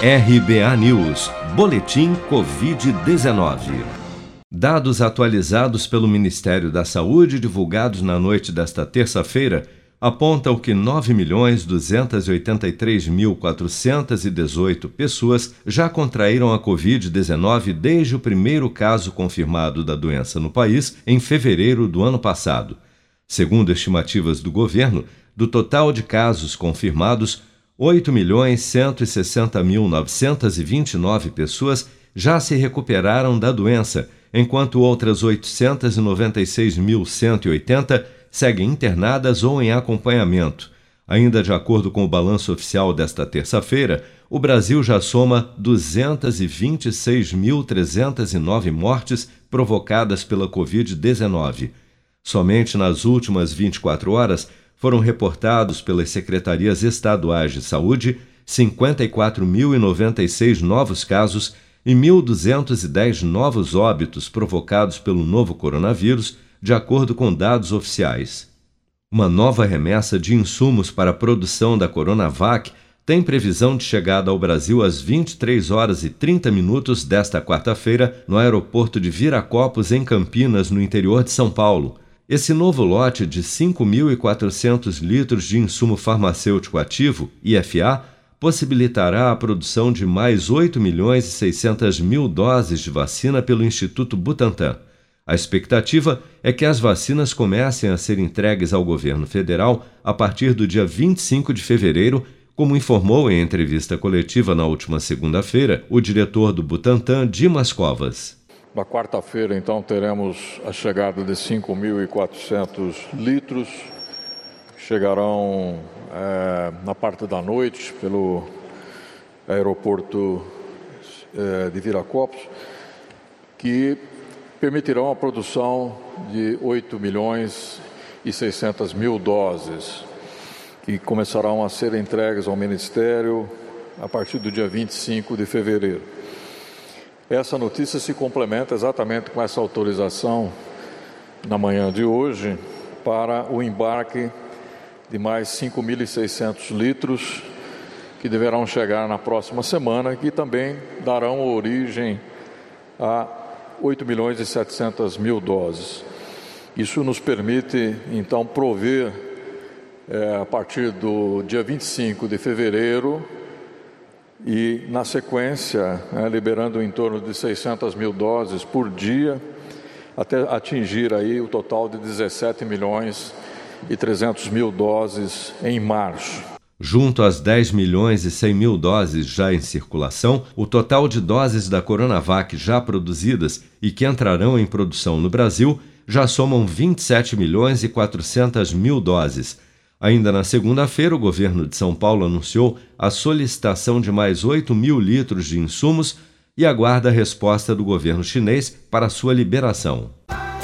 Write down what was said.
RBA News, Boletim Covid-19. Dados atualizados pelo Ministério da Saúde, divulgados na noite desta terça-feira, apontam que 9.283.418 pessoas já contraíram a Covid-19 desde o primeiro caso confirmado da doença no país em fevereiro do ano passado. Segundo estimativas do governo, do total de casos confirmados, 8.160.929 pessoas já se recuperaram da doença, enquanto outras 896.180 seguem internadas ou em acompanhamento. Ainda de acordo com o balanço oficial desta terça-feira, o Brasil já soma 226.309 mortes provocadas pela Covid-19. Somente nas últimas 24 horas foram reportados pelas secretarias estaduais de saúde 54.096 novos casos e 1.210 novos óbitos provocados pelo novo coronavírus, de acordo com dados oficiais. Uma nova remessa de insumos para a produção da Coronavac tem previsão de chegada ao Brasil às 23 horas e 30 minutos desta quarta-feira no aeroporto de Viracopos, em Campinas, no interior de São Paulo. Esse novo lote de 5.400 litros de insumo farmacêutico ativo, IFA, possibilitará a produção de mais 8 milhões e 600 mil doses de vacina pelo Instituto Butantan. A expectativa é que as vacinas comecem a ser entregues ao governo federal a partir do dia 25 de fevereiro, como informou em entrevista coletiva na última segunda-feira o diretor do Butantan, Dimas Covas. Na quarta-feira, então, teremos a chegada de 5.400 litros, que chegarão é, na parte da noite pelo aeroporto é, de Viracopos, que permitirão a produção de 8 milhões e 600 mil doses, que começarão a ser entregues ao Ministério a partir do dia 25 de fevereiro. Essa notícia se complementa exatamente com essa autorização na manhã de hoje para o embarque de mais 5.600 litros que deverão chegar na próxima semana, que também darão origem a 8 milhões e 700 mil doses. Isso nos permite, então, prover, é, a partir do dia 25 de fevereiro, e, na sequência, né, liberando em torno de 600 mil doses por dia, até atingir aí o total de 17 milhões e 300 mil doses em março. Junto às 10 milhões e 100 mil doses já em circulação, o total de doses da Coronavac já produzidas e que entrarão em produção no Brasil já somam 27 milhões e 400 mil doses Ainda na segunda-feira, o governo de São Paulo anunciou a solicitação de mais 8 mil litros de insumos e aguarda a resposta do governo chinês para sua liberação.